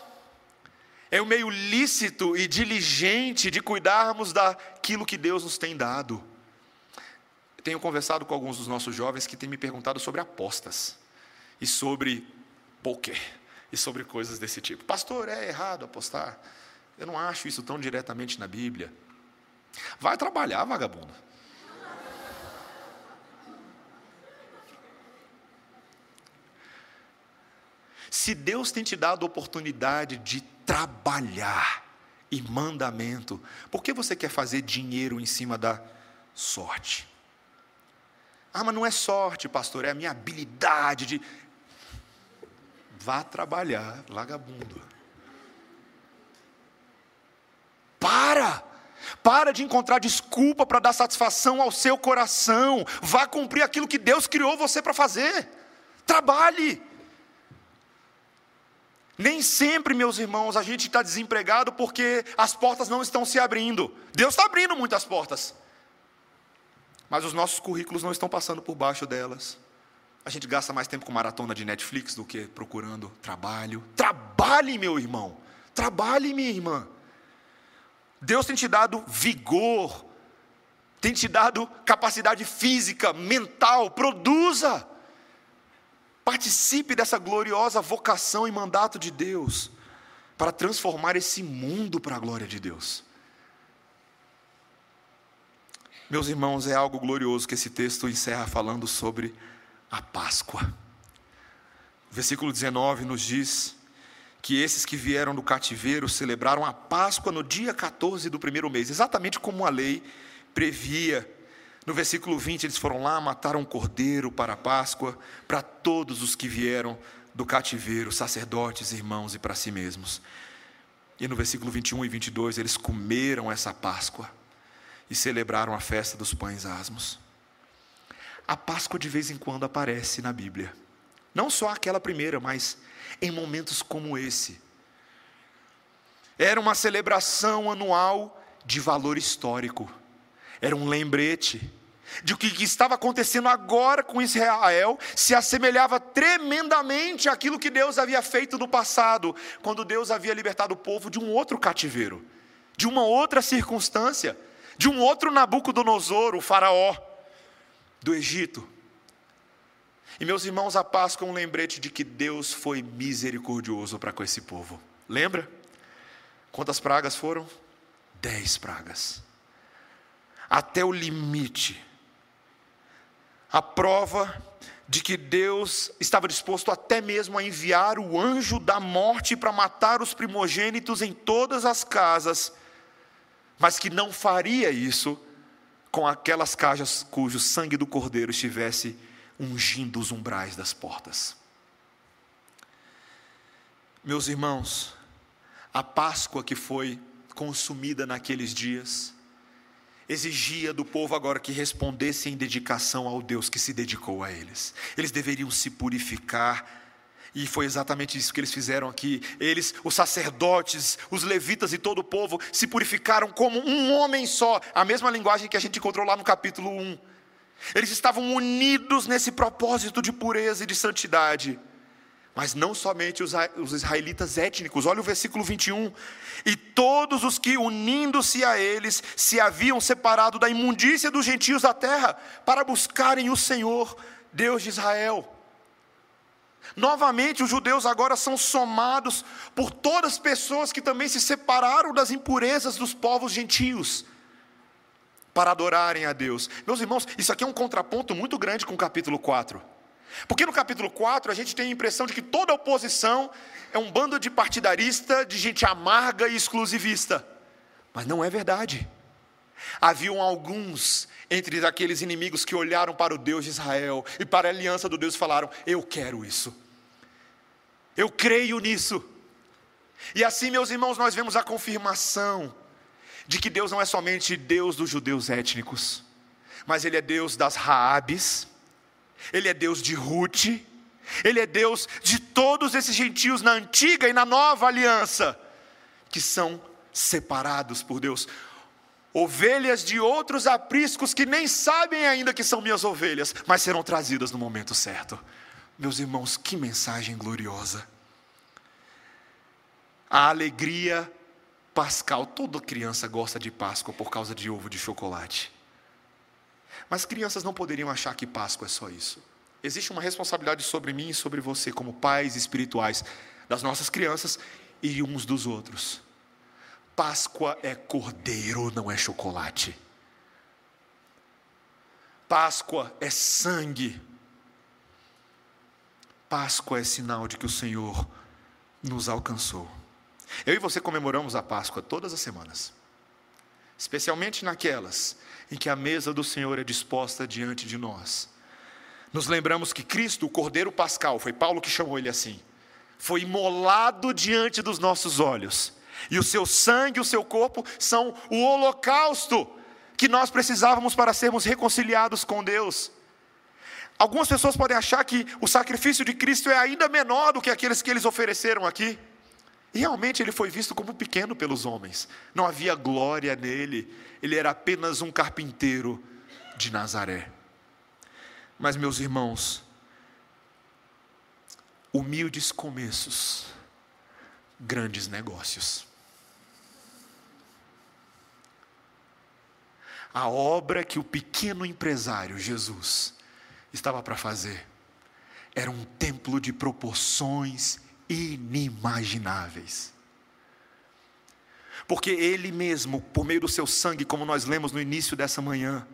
É o meio lícito e diligente de cuidarmos daquilo que Deus nos tem dado. Tenho conversado com alguns dos nossos jovens que têm me perguntado sobre apostas e sobre poker e sobre coisas desse tipo. Pastor, é errado apostar? Eu não acho isso tão diretamente na Bíblia. Vai trabalhar, vagabundo. Se Deus tem te dado a oportunidade de trabalhar e mandamento, por que você quer fazer dinheiro em cima da sorte? Ah, mas não é sorte, pastor, é a minha habilidade de. Vá trabalhar, vagabundo. Para! Para de encontrar desculpa para dar satisfação ao seu coração. Vá cumprir aquilo que Deus criou você para fazer. Trabalhe. Nem sempre, meus irmãos, a gente está desempregado porque as portas não estão se abrindo. Deus está abrindo muitas portas. Mas os nossos currículos não estão passando por baixo delas. A gente gasta mais tempo com maratona de Netflix do que procurando trabalho. Trabalhe, meu irmão. Trabalhe, minha irmã. Deus tem te dado vigor, tem te dado capacidade física, mental, produza. Participe dessa gloriosa vocação e mandato de Deus para transformar esse mundo para a glória de Deus. Meus irmãos, é algo glorioso que esse texto encerra falando sobre a Páscoa. O versículo 19 nos diz: que esses que vieram do cativeiro celebraram a Páscoa no dia 14 do primeiro mês, exatamente como a lei previa. No versículo 20, eles foram lá, mataram um cordeiro para a Páscoa, para todos os que vieram do cativeiro, sacerdotes, irmãos e para si mesmos. E no versículo 21 e 22, eles comeram essa Páscoa e celebraram a festa dos pães asmos. A Páscoa de vez em quando aparece na Bíblia. Não só aquela primeira, mas em momentos como esse. Era uma celebração anual de valor histórico, era um lembrete, de o que estava acontecendo agora com Israel se assemelhava tremendamente àquilo que Deus havia feito no passado, quando Deus havia libertado o povo de um outro cativeiro, de uma outra circunstância, de um outro Nabucodonosor, o faraó do Egito. E meus irmãos, a Páscoa é um lembrete de que Deus foi misericordioso para com esse povo. Lembra? Quantas pragas foram? Dez pragas. Até o limite a prova de que Deus estava disposto até mesmo a enviar o anjo da morte para matar os primogênitos em todas as casas, mas que não faria isso com aquelas casas cujo sangue do cordeiro estivesse ungindo os umbrais das portas. Meus irmãos, a Páscoa que foi consumida naqueles dias, exigia do povo agora que respondesse em dedicação ao Deus que se dedicou a eles. Eles deveriam se purificar. E foi exatamente isso que eles fizeram aqui. Eles, os sacerdotes, os levitas e todo o povo se purificaram como um homem só. A mesma linguagem que a gente encontrou lá no capítulo 1. Eles estavam unidos nesse propósito de pureza e de santidade. Mas não somente os, israelitas étnicos, olha o versículo 21. E todos os que, unindo-se a eles, se haviam separado da imundícia dos gentios da terra, para buscarem o Senhor, Deus de Israel. Novamente, os judeus agora são somados por todas as pessoas que também se separaram das impurezas dos povos gentios, para adorarem a Deus. Meus irmãos, isso aqui é um contraponto muito grande com o capítulo 4. Porque no capítulo 4 a gente tem a impressão de que toda oposição é um bando de partidarista, de gente amarga e exclusivista. Mas não é verdade. Haviam alguns entre aqueles inimigos que olharam para o Deus de Israel e para a aliança do Deus e falaram: Eu quero isso. Eu creio nisso. E assim, meus irmãos, nós vemos a confirmação de que Deus não é somente Deus dos judeus étnicos, mas Ele é Deus das Raabes, ele é Deus de Ruth, Ele é Deus de todos esses gentios na antiga e na nova aliança, que são separados por Deus. Ovelhas de outros apriscos que nem sabem ainda que são minhas ovelhas, mas serão trazidas no momento certo. Meus irmãos, que mensagem gloriosa. A alegria pascal, toda criança gosta de Páscoa por causa de ovo de chocolate. Mas crianças não poderiam achar que Páscoa é só isso. Existe uma responsabilidade sobre mim e sobre você, como pais espirituais das nossas crianças e uns dos outros. Páscoa é cordeiro, não é chocolate. Páscoa é sangue. Páscoa é sinal de que o Senhor nos alcançou. Eu e você comemoramos a Páscoa todas as semanas, especialmente naquelas em que a mesa do Senhor é disposta diante de nós. Nos lembramos que Cristo, o Cordeiro Pascal, foi Paulo que chamou ele assim, foi imolado diante dos nossos olhos, e o seu sangue o seu corpo são o holocausto que nós precisávamos para sermos reconciliados com Deus. Algumas pessoas podem achar que o sacrifício de Cristo é ainda menor do que aqueles que eles ofereceram aqui. E realmente ele foi visto como pequeno pelos homens. Não havia glória nele. Ele era apenas um carpinteiro de Nazaré. Mas, meus irmãos, humildes começos, grandes negócios. A obra que o pequeno empresário Jesus estava para fazer era um templo de proporções inimagináveis. Porque Ele mesmo, por meio do seu sangue, como nós lemos no início dessa manhã,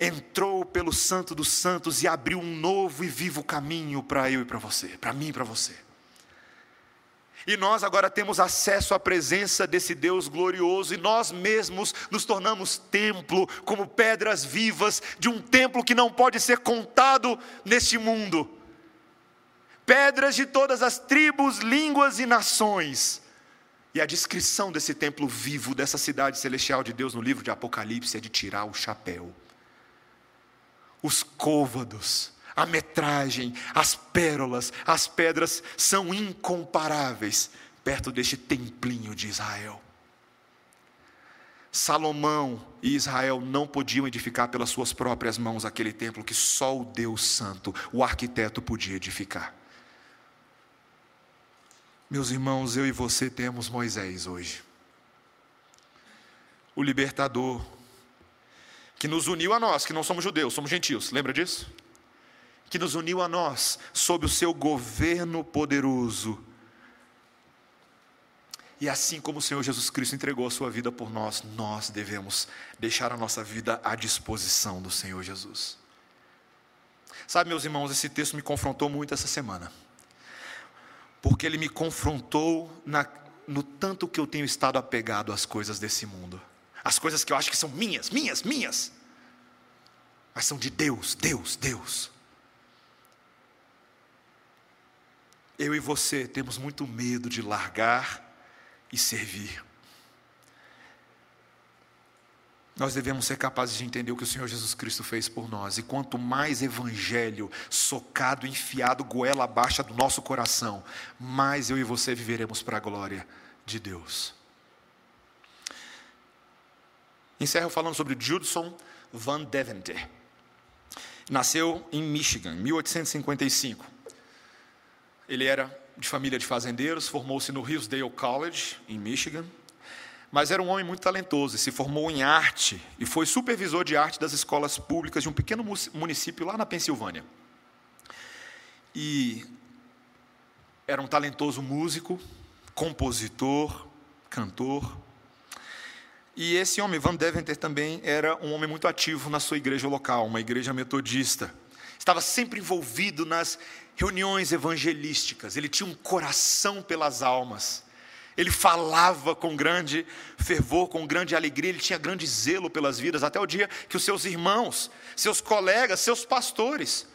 entrou pelo Santo dos Santos e abriu um novo e vivo caminho para eu e para você, para mim e para você. E nós agora temos acesso à presença desse Deus glorioso, e nós mesmos nos tornamos templo, como pedras vivas de um templo que não pode ser contado neste mundo pedras de todas as tribos, línguas e nações. E a descrição desse templo vivo, dessa cidade celestial de Deus no livro de Apocalipse é de tirar o chapéu. Os côvados, a metragem, as pérolas, as pedras são incomparáveis perto deste templinho de Israel. Salomão e Israel não podiam edificar pelas suas próprias mãos aquele templo que só o Deus Santo, o arquiteto, podia edificar. Meus irmãos, eu e você temos Moisés hoje, o libertador, que nos uniu a nós, que não somos judeus, somos gentios, lembra disso? Que nos uniu a nós sob o seu governo poderoso e assim como o Senhor Jesus Cristo entregou a sua vida por nós, nós devemos deixar a nossa vida à disposição do Senhor Jesus. Sabe, meus irmãos, esse texto me confrontou muito essa semana. Porque ele me confrontou na, no tanto que eu tenho estado apegado às coisas desse mundo. As coisas que eu acho que são minhas, minhas, minhas. Mas são de Deus, Deus, Deus. Eu e você temos muito medo de largar e servir. Nós devemos ser capazes de entender o que o Senhor Jesus Cristo fez por nós. E quanto mais evangelho socado, enfiado, goela abaixo do nosso coração, mais eu e você viveremos para a glória de Deus. Encerro falando sobre Judson Van Deventer. Nasceu em Michigan, em 1855. Ele era de família de fazendeiros, formou-se no Hillsdale College, em Michigan, mas era um homem muito talentoso e se formou em arte e foi supervisor de arte das escolas públicas de um pequeno município lá na Pensilvânia. E era um talentoso músico, compositor, cantor. E esse homem, Van Deventer, também era um homem muito ativo na sua igreja local, uma igreja metodista. Estava sempre envolvido nas reuniões evangelísticas, ele tinha um coração pelas almas. Ele falava com grande fervor, com grande alegria, ele tinha grande zelo pelas vidas, até o dia que os seus irmãos, seus colegas, seus pastores,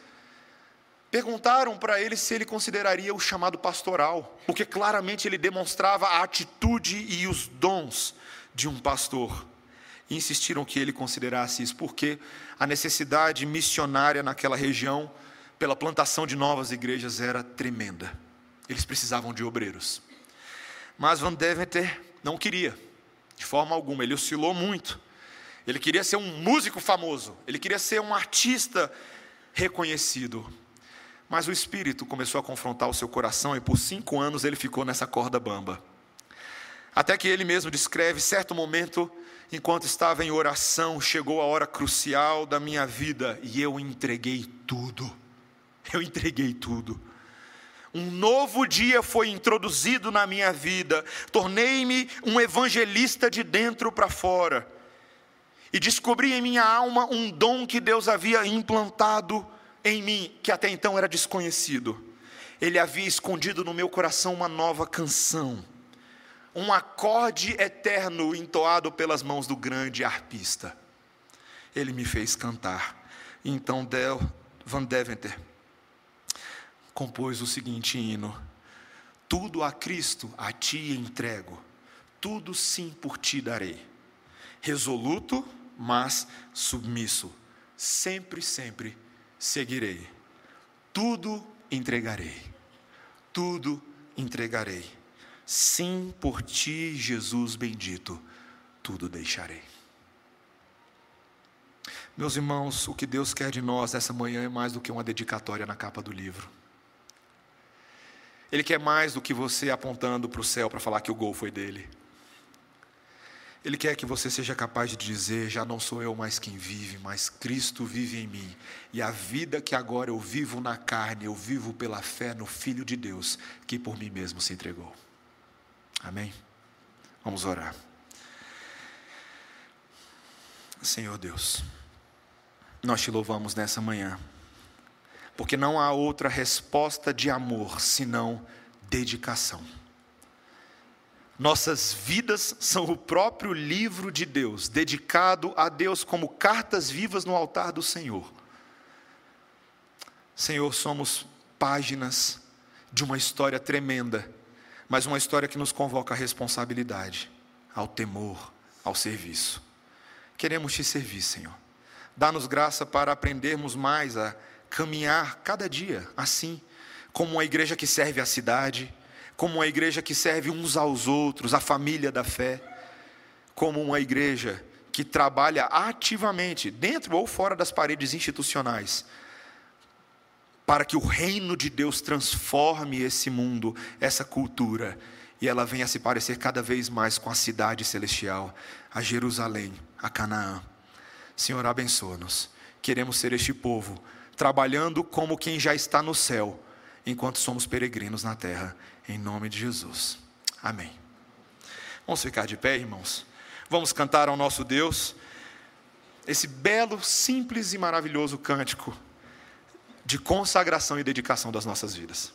perguntaram para ele se ele consideraria o chamado pastoral, porque claramente ele demonstrava a atitude e os dons de um pastor. E insistiram que ele considerasse isso, porque a necessidade missionária naquela região pela plantação de novas igrejas era tremenda. Eles precisavam de obreiros. Mas Van Deventer não queria, de forma alguma, ele oscilou muito. Ele queria ser um músico famoso, ele queria ser um artista reconhecido. Mas o Espírito começou a confrontar o seu coração e por cinco anos ele ficou nessa corda bamba. Até que ele mesmo descreve certo momento, enquanto estava em oração, chegou a hora crucial da minha vida e eu entreguei tudo eu entreguei tudo. Um novo dia foi introduzido na minha vida, tornei-me um evangelista de dentro para fora, e descobri em minha alma um dom que Deus havia implantado em mim, que até então era desconhecido. Ele havia escondido no meu coração uma nova canção, um acorde eterno entoado pelas mãos do grande arpista. Ele me fez cantar. Então, Del Van Deventer compôs o seguinte hino: Tudo a Cristo a ti entrego, tudo sim por ti darei. Resoluto, mas submisso, sempre, sempre seguirei. Tudo entregarei, tudo entregarei. Sim, por ti, Jesus bendito, tudo deixarei. Meus irmãos, o que Deus quer de nós essa manhã é mais do que uma dedicatória na capa do livro. Ele quer mais do que você apontando para o céu para falar que o gol foi dele. Ele quer que você seja capaz de dizer: já não sou eu mais quem vive, mas Cristo vive em mim. E a vida que agora eu vivo na carne, eu vivo pela fé no Filho de Deus, que por mim mesmo se entregou. Amém? Vamos orar. Senhor Deus, nós te louvamos nessa manhã porque não há outra resposta de amor senão dedicação. Nossas vidas são o próprio livro de Deus, dedicado a Deus como cartas vivas no altar do Senhor. Senhor, somos páginas de uma história tremenda, mas uma história que nos convoca à responsabilidade, ao temor, ao serviço. Queremos te servir, Senhor. Dá-nos graça para aprendermos mais a caminhar cada dia assim, como uma igreja que serve a cidade, como uma igreja que serve uns aos outros, a família da fé, como uma igreja que trabalha ativamente, dentro ou fora das paredes institucionais, para que o reino de Deus transforme esse mundo, essa cultura, e ela venha se parecer cada vez mais com a cidade celestial, a Jerusalém, a Canaã. Senhor, abençoa-nos. Queremos ser este povo, trabalhando como quem já está no céu, enquanto somos peregrinos na terra, em nome de Jesus. Amém. Vamos ficar de pé, irmãos. Vamos cantar ao nosso Deus esse belo, simples e maravilhoso cântico de consagração e dedicação das nossas vidas.